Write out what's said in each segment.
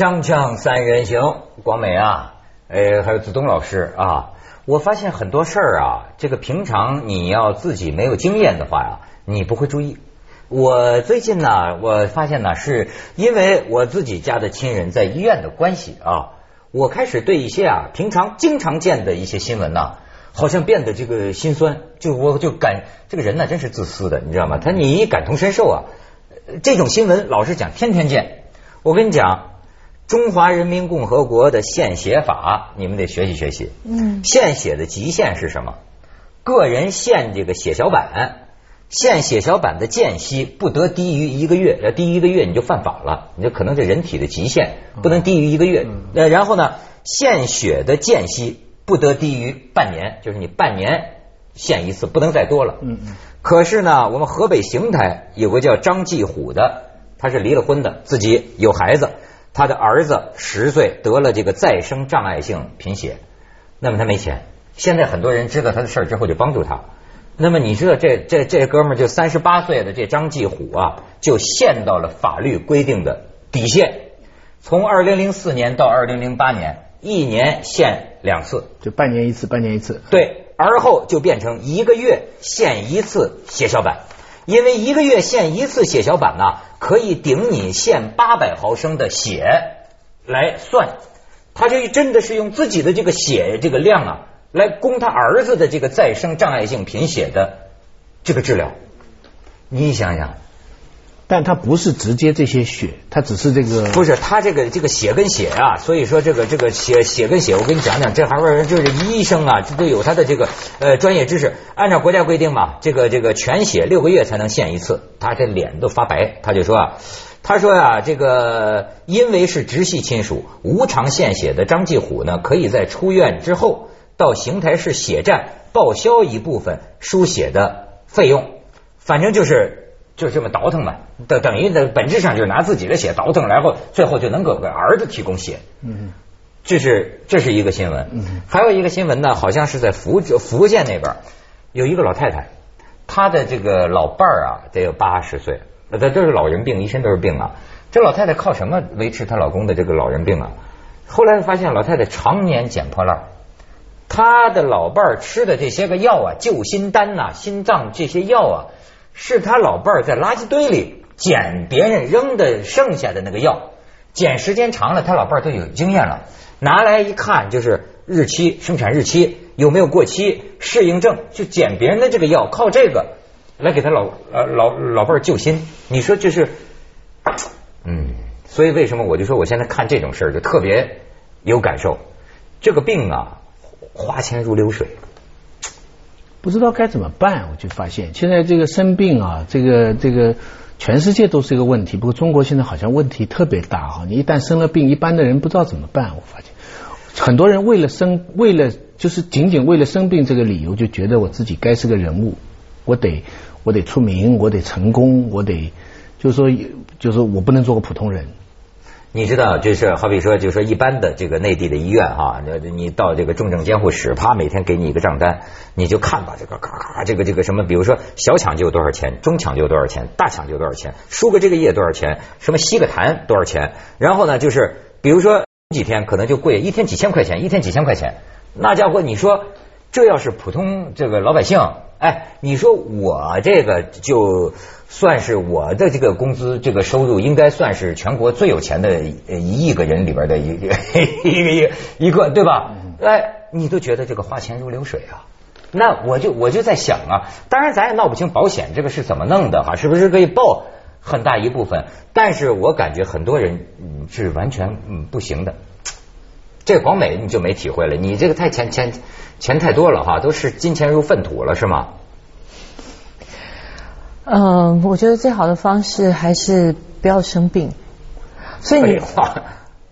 锵锵三人行，广美啊，呃，还有子东老师啊，我发现很多事儿啊，这个平常你要自己没有经验的话呀，你不会注意。我最近呢，我发现呢，是因为我自己家的亲人在医院的关系啊，我开始对一些啊平常经常见的一些新闻呢，好像变得这个心酸，就我就感这个人呢真是自私的，你知道吗？他你一感同身受啊，这种新闻老实讲天天见。我跟你讲，中华人民共和国的献血法，你们得学习学习。嗯献血的极限是什么？个人献这个血小板，献血小板的间隙不得低于一个月，要低于一个月你就犯法了，你就可能这人体的极限不能低于一个月。呃，然后呢，献血的间隙不得低于半年，就是你半年献一次，不能再多了。嗯嗯可是呢，我们河北邢台有个叫张继虎的，他是离了婚的，自己有孩子，他的儿子十岁得了这个再生障碍性贫血，那么他没钱。现在很多人知道他的事儿之后就帮助他。那么你知道这这这哥们儿就三十八岁的这张继虎啊，就陷到了法律规定的底线。从二零零四年到二零零八年，一年限两次，就半年一次，半年一次。对，而后就变成一个月限一次血小板，因为一个月献一次血小板呢，可以顶你献八百毫升的血来算，他就真的是用自己的这个血这个量啊，来供他儿子的这个再生障碍性贫血的这个治疗。你想想，但它不是直接这些血，它只是这个不是他这个这个血跟血啊，所以说这个这个血血跟血，我跟你讲讲，这还是就是医生啊，这都有他的这个呃专业知识。按照国家规定嘛，这个这个全血六个月才能献一次，他这脸都发白，他就说啊。他说呀、这个因为是直系亲属，无偿献血的张继虎呢，可以在出院之后到邢台市血站报销一部分输血的费用，反正就是就这么倒腾嘛，等等于的本质上就是拿自己的血倒腾，然后最后就能够给儿子提供血。嗯这是这是一个新闻，嗯还有一个新闻呢，好像是在福州福建那边有一个老太太，她的这个老伴儿啊得有八十岁，那这都是老人病，一身都是病啊。这老太太靠什么维持她老公的这个老人病啊？后来发现老太太常年捡破烂儿，她的老伴儿吃的这些个药啊，救心丹呐、心脏这些药啊，是他老伴儿在垃圾堆里捡别人扔的剩下的那个药，捡时间长了，他老伴儿都有经验了，拿来一看就是日期、生产日期有没有过期、适应症，就捡别人的这个药，靠这个来给他老呃老老伴儿救心。你说这是，嗯，所以为什么我就说我现在看这种事儿就特别有感受，这个病啊，花钱如流水。不知道该怎么办，我就发现现在这个生病啊，这个这个全世界都是一个问题，不过中国现在好像问题特别大哈。你一旦生了病，一般的人不知道怎么办。我发现很多人为了生，为了就是仅仅为了生病这个理由，就觉得我自己该是个人物，我得我得出名，我得成功，我得就是说就是我不能做个普通人。你知道，就是好比说，就是说一般的这个内地的医院哈，你你到这个重症监护室，啪，每天给你一个账单，你就看吧，这个咔咔，这个这个什么，比如说小抢救多少钱，中抢救多少钱，大抢救多少钱，输个这个液多少钱，什么吸个痰多少钱，然后呢，就是比如说几天可能就贵，一天几千块钱，一天几千块钱，那家伙你说这要是普通这个老百姓，哎，你说我这个就算是我的这个工资，这个收入应该算是全国最有钱的呃一亿个人里边的一个一个一个一个，对吧？哎，你都觉得这个花钱如流水啊？那我就我就在想啊，当然咱也闹不清保险这个是怎么弄的哈，是不是可以报很大一部分？但是我感觉很多人嗯是完全嗯不行的。这个广美你就没体会了，你这个太钱钱钱太多了哈，都是金钱如粪土了是吗？嗯，我觉得最好的方式还是不要生病。所以你话，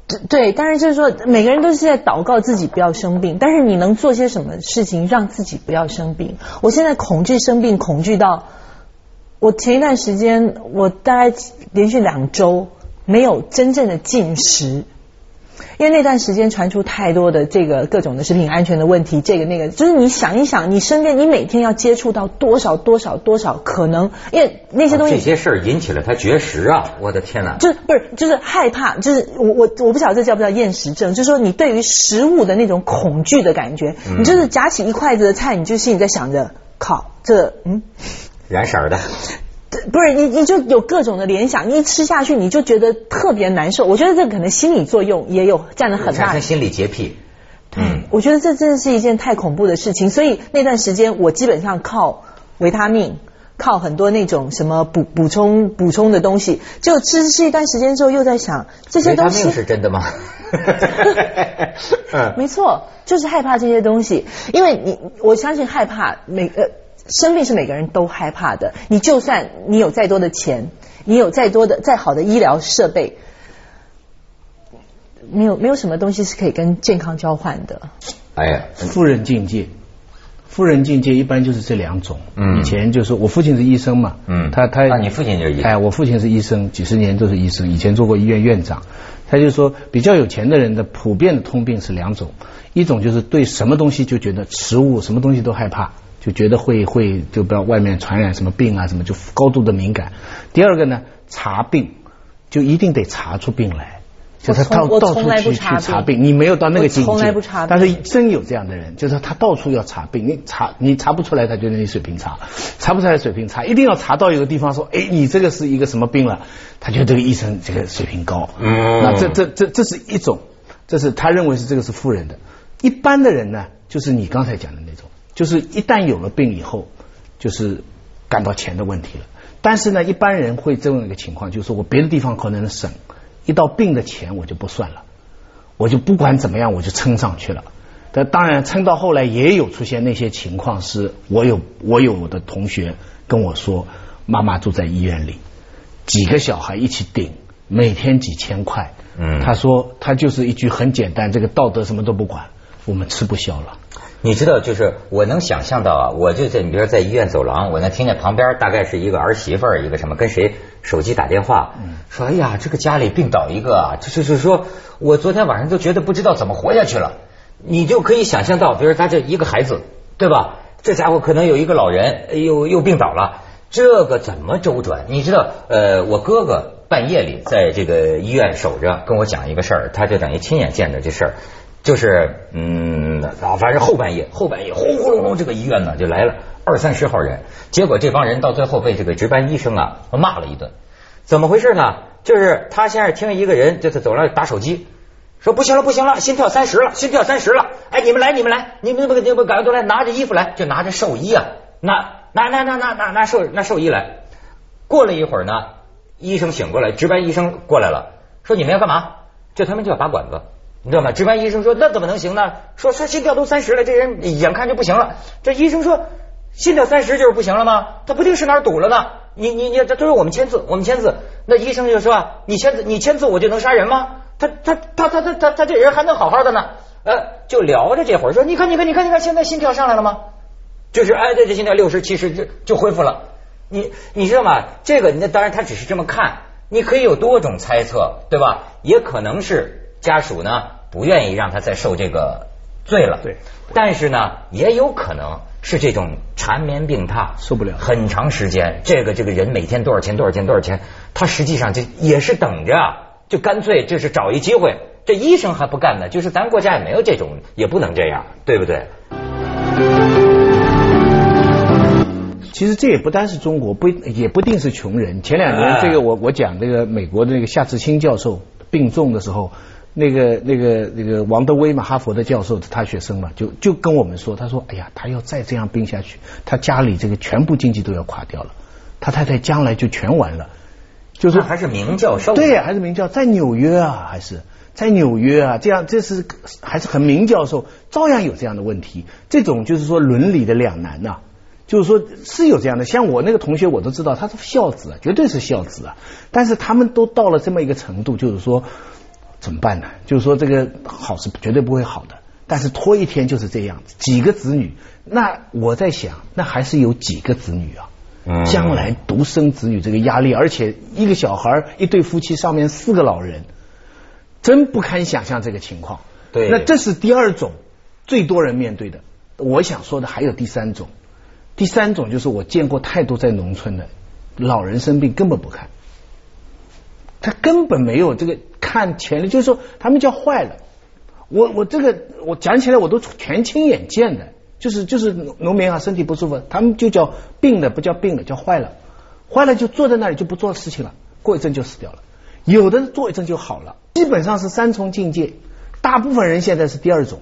对对，当然就是说，每个人都是在祷告自己不要生病，但是你能做些什么事情让自己不要生病？我现在恐惧生病，恐惧到我前一段时间，我大概连续两周没有真正的进食，因为那段时间传出太多的这个各种的食品安全的问题，这个那个，就是你想一想，你身边你每天要接触到多少多少多少可能，因为那些东西、这些事儿引起了他绝食啊！我的天哪！就是不是就是害怕，就是我我我不晓得这叫不叫厌食症，就是说你对于食物的那种恐惧的感觉，你就是夹起一筷子的菜，你就心里在想着，靠，这嗯，染色儿的。不是你，你就有各种的联想，你一吃下去你就觉得特别难受。我觉得这可能心理作用也有占了很大。产生心理洁癖。嗯，我觉得这真的是一件太恐怖的事情。所以那段时间我基本上靠维他命，靠很多那种什么补补充补充的东西。就吃吃一段时间之后，又在想这些东西是真的吗？没错，就是害怕这些东西，因为你我相信害怕每个。生病是每个人都害怕的。你就算你有再多的钱，你有再多的再好的医疗设备，没有没有什么东西是可以跟健康交换的。哎呀，富人境界，富人境界一般就是这两种。嗯，以前就是我父亲是医生嘛。嗯，他他啊，你父亲就是医生。哎，我父亲是医生，几十年都是医生，以前做过医院院长。他就说，比较有钱的人的普遍的通病是两种，一种就是对什么东西就觉得食物什么东西都害怕。就觉得会会就不要外面传染什么病啊什么就高度的敏感。第二个呢，查病就一定得查出病来，就他到到处去去查病。你没有到那个境界，从来不查但是真有这样的人，就是他到处要查病，你查你查不出来，他觉得你水平差，查不出来水平差，一定要查到一个地方说，哎，你这个是一个什么病了？他觉得这个医生这个水平高。嗯，那这这这这是一种，这是他认为是这个是富人的。一般的人呢，就是你刚才讲的那种。就是一旦有了病以后，就是感到钱的问题了。但是呢，一般人会这样一个情况，就是我别的地方可能省，一到病的钱我就不算了，我就不管怎么样我就撑上去了。但当然撑到后来也有出现那些情况，是我有我有我的同学跟我说，妈妈住在医院里，几个小孩一起顶，每天几千块。嗯，他说他就是一句很简单，这个道德什么都不管，我们吃不消了。你知道，就是我能想象到啊，我就在你比如说在医院走廊，我能听见旁边大概是一个儿媳妇儿，一个什么跟谁手机打电话，说哎呀，这个家里病倒一个啊，就就是说我昨天晚上都觉得不知道怎么活下去了。你就可以想象到，比如他这一个孩子，对吧？这家伙可能有一个老人又又病倒了，这个怎么周转？你知道，呃，我哥哥半夜里在这个医院守着，跟我讲一个事儿，他就等于亲眼见着这事儿。就是嗯，反正后半夜，后半夜轰轰隆隆，这个医院呢就来了二三十号人，结果这帮人到最后被这个值班医生啊骂了一顿。怎么回事呢？就是他先是听一个人就在走廊打手机，说不行了不行了，心跳三十了，心跳三十了。哎，你们来你们来，你们不你们赶快都来，拿着衣服来，就拿着寿衣啊，拿拿拿拿拿拿拿寿拿寿衣来。过了一会儿呢，医生醒过来，值班医生过来了，说你们要干嘛？就他们就要拔管子。你知道吗？值班医生说那怎么能行呢？说说心跳都三十了，这人眼看就不行了。这医生说心跳三十就是不行了吗？他不定是哪儿堵了呢。你你你，这都是我们签字，我们签字。那医生就说你签字，你签字我就能杀人吗？他他他他他他他这人还能好好的呢？呃，就聊着这会儿说，你看你看你看你看，现在心跳上来了吗？就是哎，这这心跳六十七十就就恢复了。你你知道吗？这个那当然他只是这么看，你可以有多种猜测，对吧？也可能是。家属呢不愿意让他再受这个罪了，对，但是呢也有可能是这种缠绵病榻受不了很长时间，这个这个人每天多少钱多少钱多少钱，他实际上就也是等着，就干脆就是找一机会，这医生还不干呢，就是咱国家也没有这种，也不能这样，对不对？其实这也不单是中国，不也不定是穷人。前两年这个我我讲这个美国的那个夏志清教授病重的时候。那个、那个、那个王德威嘛，哈佛的教授，他学生嘛，就就跟我们说，他说：“哎呀，他要再这样病下去，他家里这个全部经济都要垮掉了，他太太将来就全完了。”就是还是名教授，对，还是名教，在纽约啊，还是在纽约啊，这样这是还是很名教授，照样有这样的问题。这种就是说伦理的两难呐，就是说是有这样的。像我那个同学，我都知道他是孝子，绝对是孝子啊。但是他们都到了这么一个程度，就是说。怎么办呢？就是说这个好是绝对不会好的，但是拖一天就是这样子。几个子女，那我在想，那还是有几个子女啊？将来独生子女这个压力，而且一个小孩一对夫妻上面四个老人，真不堪想象这个情况。对那这是第二种最多人面对的。我想说的还有第三种，第三种就是我见过太多在农村的老人生病根本不看，他根本没有这个看潜力，就是说他们叫坏了。我我这个我讲起来我都全亲眼见的，就是就是农民啊身体不舒服，他们就叫病了，不叫病了，叫坏了，坏了就坐在那里就不做事情了，过一阵就死掉了。有的做一阵就好了，基本上是三重境界。大部分人现在是第二种，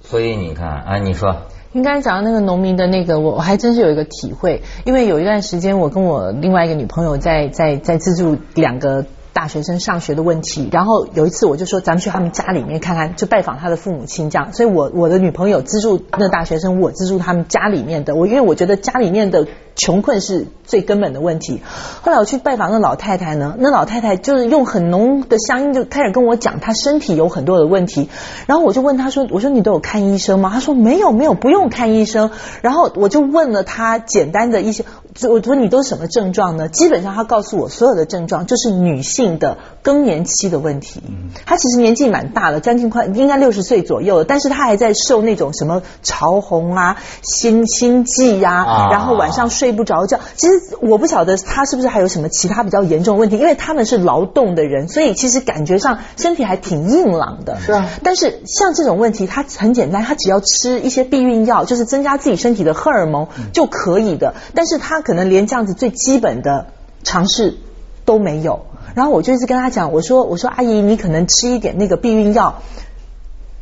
所以你看啊，你说刚才讲到那个农民的那个，我我还真是有一个体会，因为有一段时间我跟我另外一个女朋友在在在资助两个。大学生上学的问题，然后有一次我就说咱们去他们家里面看看，就拜访他的父母亲这样。所以我我的女朋友资助那大学生，我资助他们家里面的。我因为我觉得家里面的穷困是最根本的问题。后来我去拜访那老太太呢，那老太太就是用很浓的乡音就开始跟我讲她身体有很多的问题。然后我就问她说：“我说你都有看医生吗？”她说：“没有没有，不用看医生。”然后我就问了她简单的一些，我说你都什么症状呢？基本上他告诉我所有的症状就是女性。的更年期的问题，她其实年纪蛮大了，将近快应该六十岁左右了，但是她还在受那种什么潮红啊、心心悸呀，然后晚上睡不着觉。其实我不晓得她是不是还有什么其他比较严重的问题，因为他们是劳动的人，所以其实感觉上身体还挺硬朗的。是啊，但是像这种问题，他很简单，他只要吃一些避孕药，就是增加自己身体的荷尔蒙就可以的。但是他可能连这样子最基本的尝试都没有。然后我就一直跟他讲，我说我说阿姨，你可能吃一点那个避孕药，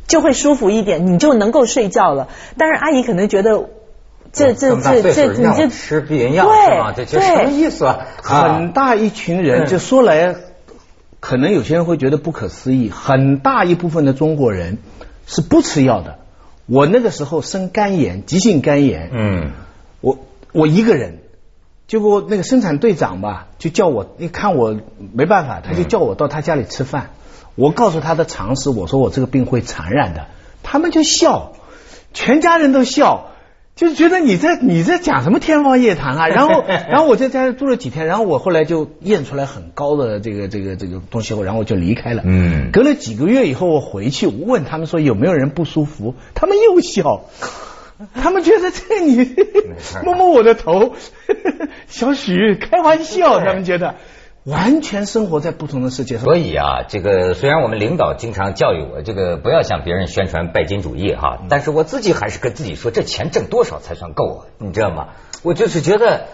就会舒服一点，你就能够睡觉了。但是阿姨可能觉得这这这这你这吃避孕药是吗？这这什么意思啊？很大一群人，就说来，可能有些人会觉得不可思议。很大一部分的中国人是不吃药的。我那个时候生肝炎，急性肝炎，嗯，我我一个人。结果那个生产队长吧，就叫我一看我没办法，他就叫我到他家里吃饭。我告诉他的常识，我说我这个病会传染的，他们就笑，全家人都笑，就觉得你在你在讲什么天方夜谭啊。然后 然后我在家里住了几天，然后我后来就验出来很高的这个这个这个东西后，然后我就离开了。嗯，隔了几个月以后，我回去问他们说有没有人不舒服，他们又笑。他们觉得这你摸摸我的头，小许开玩笑，他们觉得完全生活在不同的世界上。所以啊，这个虽然我们领导经常教育我，这个不要向别人宣传拜金主义哈，但是我自己还是跟自己说，这钱挣多少才算够啊？你知道吗？我就是觉得，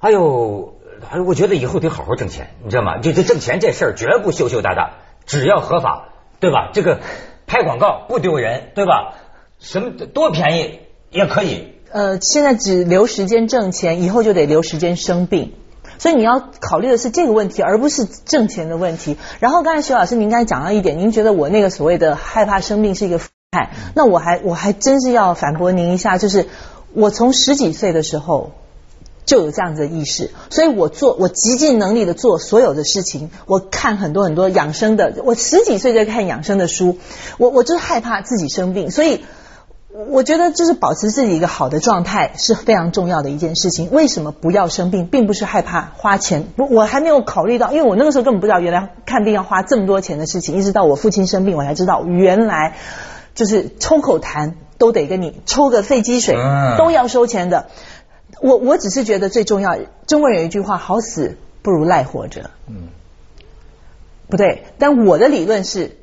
哎呦，哎，我觉得以后得好好挣钱，你知道吗？就这挣钱这事儿绝不羞羞答答，只要合法，对吧？这个拍广告不丢人，对吧？什么多便宜？也可以。呃，现在只留时间挣钱，以后就得留时间生病，所以你要考虑的是这个问题，而不是挣钱的问题。然后刚才徐老师您刚才讲到一点，您觉得我那个所谓的害怕生病是一个害，那我还我还真是要反驳您一下，就是我从十几岁的时候就有这样子的意识，所以我做我极尽能力的做所有的事情，我看很多很多养生的，我十几岁在看养生的书，我我就是害怕自己生病，所以。我觉得就是保持自己一个好的状态是非常重要的一件事情。为什么不要生病，并不是害怕花钱。不，我还没有考虑到，因为我那个时候根本不知道原来看病要花这么多钱的事情。一直到我父亲生病，我才知道原来就是抽口痰都得跟你抽个肺积水都要收钱的。我我只是觉得最重要，中国人有一句话：好死不如赖活着。嗯，不对，但我的理论是。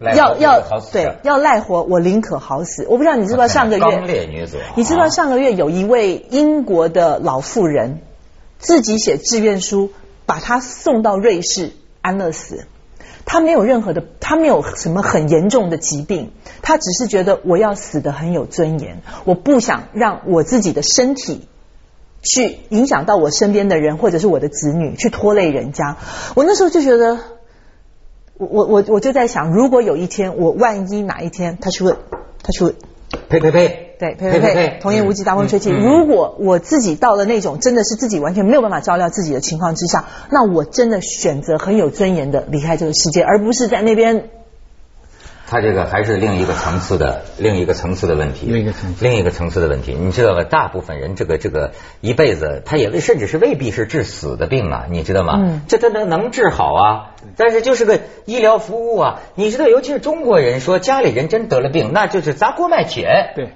要要对要赖活，我宁可好死。我不知道你知不知道上个月，刚烈女子，你知不知道上个月有一位英国的老妇人自己写志愿书，把她送到瑞士安乐死。她没有任何的，她没有什么很严重的疾病，她只是觉得我要死的很有尊严，我不想让我自己的身体去影响到我身边的人或者是我的子女，去拖累人家。我那时候就觉得。我我我就在想，如果有一天我万一哪一天他去问，他去问，呸呸呸，对呸呸呸，童言无忌，大风吹起。如果我自己到了那种真的是自己完全没有办法照料自己的情况之下，那我真的选择很有尊严的离开这个世界，而不是在那边他这个还是另一个层次的另一个层次的问题，另一个层次另一个层次的问题。你知道吧？大部分人这个这个一辈子，他也甚至是未必是治死的病啊，你知道吗？嗯这他能能治好啊？但是就是个医疗服务啊，你知道，尤其是中国人说家里人真得了病，那就是砸锅卖铁。对。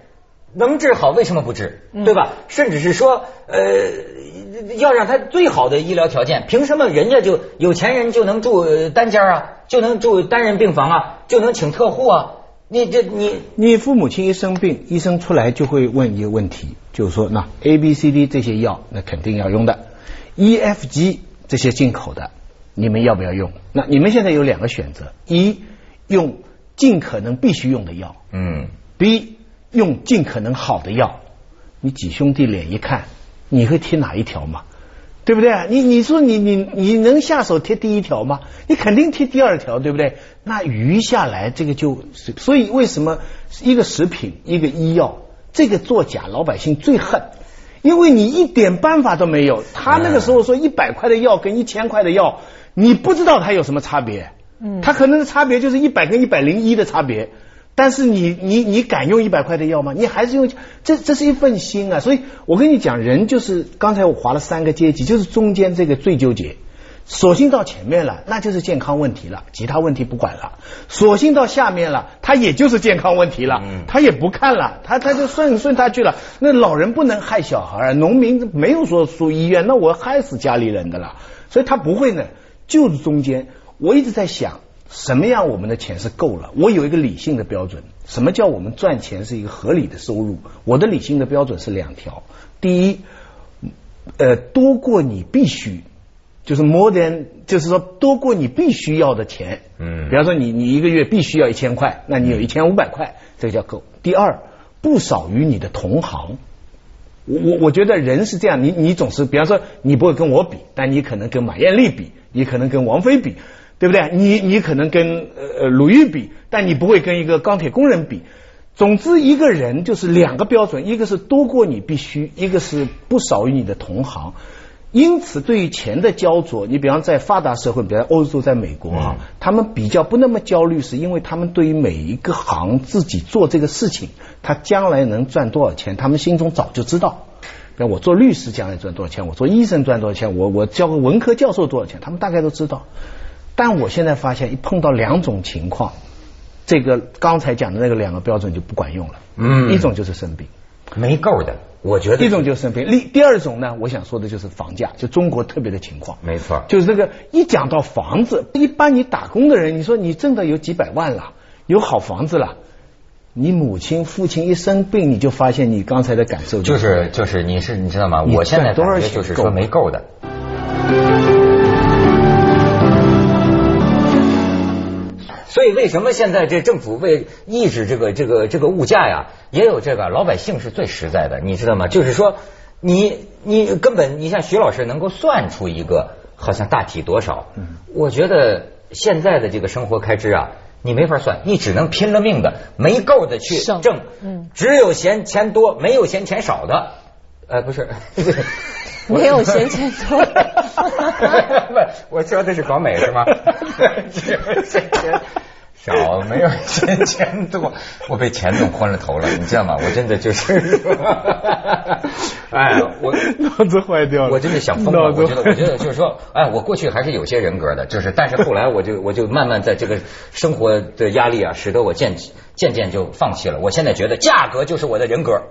能治好为什么不治？嗯对吧？甚至是说，呃，要让他最好的医疗条件，凭什么人家就有钱人就能住呃单间啊，就能住单人病房啊，就能请特护啊？你这你你父母亲一生病，医生出来就会问一个问题，就是说，那 A、B、C、D 这些药，那肯定要用的，E、F、G 这些进口的，你们要不要用？那你们现在有两个选择：一用尽可能必须用的药嗯，；B 用尽可能好的药。你几兄弟脸一看，你会贴哪一条嘛？对不对？你你说你你你能下手贴第一条吗？你肯定贴第二条，对不对？那余下来这个就是，所以为什么一个食品一个医药这个作假，老百姓最恨，因为你一点办法都没有。他那个时候说一百块的药跟一千块的药，你不知道它有什么差别，嗯它可能的差别就是一百跟一百零一的差别。但是你你你敢用一百块的药吗？你还是用这这是一份心啊！所以我跟你讲，人就是刚才我划了三个阶级，就是中间这个最纠结。索性到前面了，那就是健康问题了，其他问题不管了。索性到下面了，他也就是健康问题了，嗯他也不看了，他他就顺顺他去了。那老人不能害小孩，农民没有说输医院，那我害死家里人的了，所以他不会呢，就是中间。我一直在想，什么样我们的钱是够了？我有一个理性的标准，什么叫我们赚钱是一个合理的收入？我的理性的标准是两条，第一，呃，多过你必须。就是 more than，就是说多过你必须要的钱。嗯比方说你你一个月必须要一千块，那你有一千五百块，这个叫够。第二，不少于你的同行。我我我觉得人是这样，你你总是，比方说你不会跟我比，但你可能跟马艳丽比，你可能跟王菲比，对不对？你你可能跟呃呃鲁豫比，但你不会跟一个钢铁工人比。总之，一个人就是两个标准，一个是多过你必须，一个是不少于你的同行。因此，对于钱的焦灼，你比方在发达社会，比方欧洲、在美国啊，嗯他们比较不那么焦虑，是因为他们对于每一个行自己做这个事情，他将来能赚多少钱，他们心中早就知道。比方我做律师将来赚多少钱，我做医生赚多少钱，我我教个文科教授多少钱，他们大概都知道。但我现在发现，一碰到两种情况，这个刚才讲的那个两个标准就不管用了。嗯一种就是生病。没够的，我觉得一种就是生病，第第二种呢，我想说的就是房价，就中国特别的情况。没错，就是这个一讲到房子，一般你打工的人，你说你挣的有几百万了，有好房子了，你母亲父亲一生病，你就发现你刚才的感受就是就是你是你知道吗？我现在感觉就是说够没够的。所以为什么现在这政府为抑制这个这个这个物价呀，也有这个老百姓是最实在的，你知道吗？就是说你你根本你像徐老师能够算出一个好像大体多少，我觉得现在的这个生活开支啊。你没法算，你只能拼了命的没够的去挣，嗯只有嫌钱多，没有嫌钱少的。呃，不是，没有嫌钱多 不，我说的是广美是吗？只有嫌钱少，没有钱钱多。我被钱弄昏了头了，你知道吗？我真的就是，哎，我脑子坏掉了，我真的想疯了。我觉得，我觉得就是说，哎，我过去还是有些人格的，就是，但是后来我就 我就慢慢在这个生活的压力啊，使得我渐渐渐就放弃了。我现在觉得价格就是我的人格，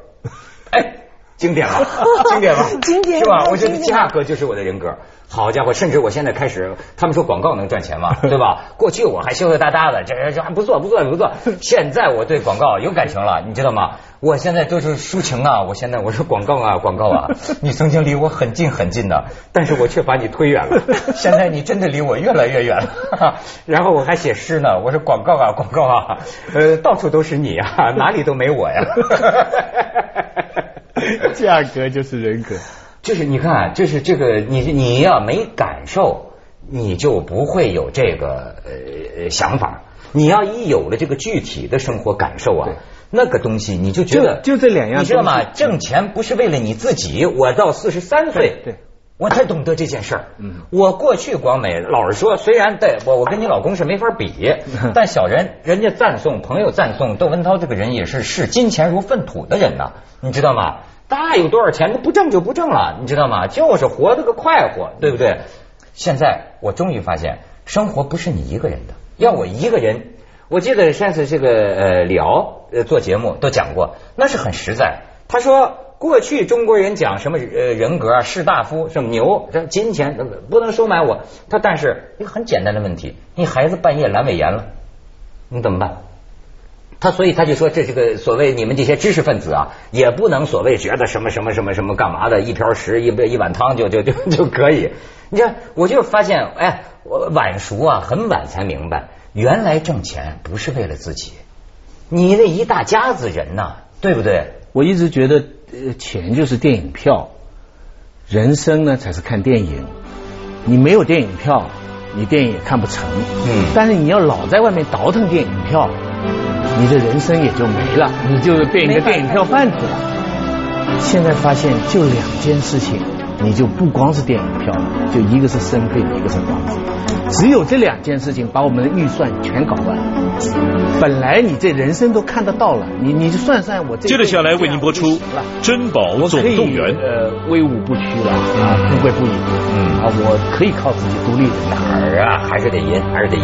哎。经典吧，经典吧，经典是吧？我觉得价格就是我的人格。好家伙，甚至我现在开始，他们说广告能赚钱嘛，对吧？过去我还羞羞答答的，这这还不错，不错，不错。现在我对广告有感情了，你知道吗？我现在都是抒情啊，我现在我说广告啊，广告啊，你曾经离我很近很近的，但是我却把你推远了。现在你真的离我越来越远了。然后我还写诗呢，我说广告啊，广告啊，呃，到处都是你啊，哪里都没我呀。价格就是人格。就是你看，就是这个你你要没感受，你就不会有这个呃想法。你要一有了这个具体的生活感受啊，那个东西你就觉得就就这两样你知道吗？挣钱不是为了你自己，我到四十三岁，对对我才懂得这件事儿。嗯，我过去广美老是说，虽然对我我跟你老公是没法比，但小人人家赞颂朋友赞颂窦文涛这个人也是视金钱如粪土的人呐，你知道吗？大有多少钱，那不挣就不挣了，你知道吗？就是活得个快活，对不对？现在我终于发现，生活不是你一个人的。要我一个人，我记得上次这个呃李敖呃做节目都讲过，那是很实在。他说过去中国人讲什么呃人格啊士大夫什么牛，这金钱不能收买我。他但是一个很简单的问题，你孩子半夜阑尾炎了，你怎么办？他所以他就说这这个所谓你们这些知识分子啊，也不能所谓觉得什么什么什么什么干嘛的，一瓢食一杯一碗汤就就就 就可以。你看，我就发现，哎，我晚熟啊，很晚才明白，原来挣钱不是为了自己，你那一大家子人呐，对不对？我一直觉得，呃，钱就是电影票，人生呢才是看电影。你没有电影票，你电影也看不成。嗯。但是你要老在外面倒腾电影票，你的人生也就没了，你就变一个电影票贩子了。现在发现，就两件事情。你就不光是电影票了，就一个是生病，一个是房子，只有这两件事情把我们的预算全搞乱。本来你这人生都看得到了，你你就算算我这。接着下来为您播出《珍宝总动员》。呃，威武不屈了啊，富贵不已。嗯啊，我可以靠自己独立。哪儿啊？还是得赢，还是得赢。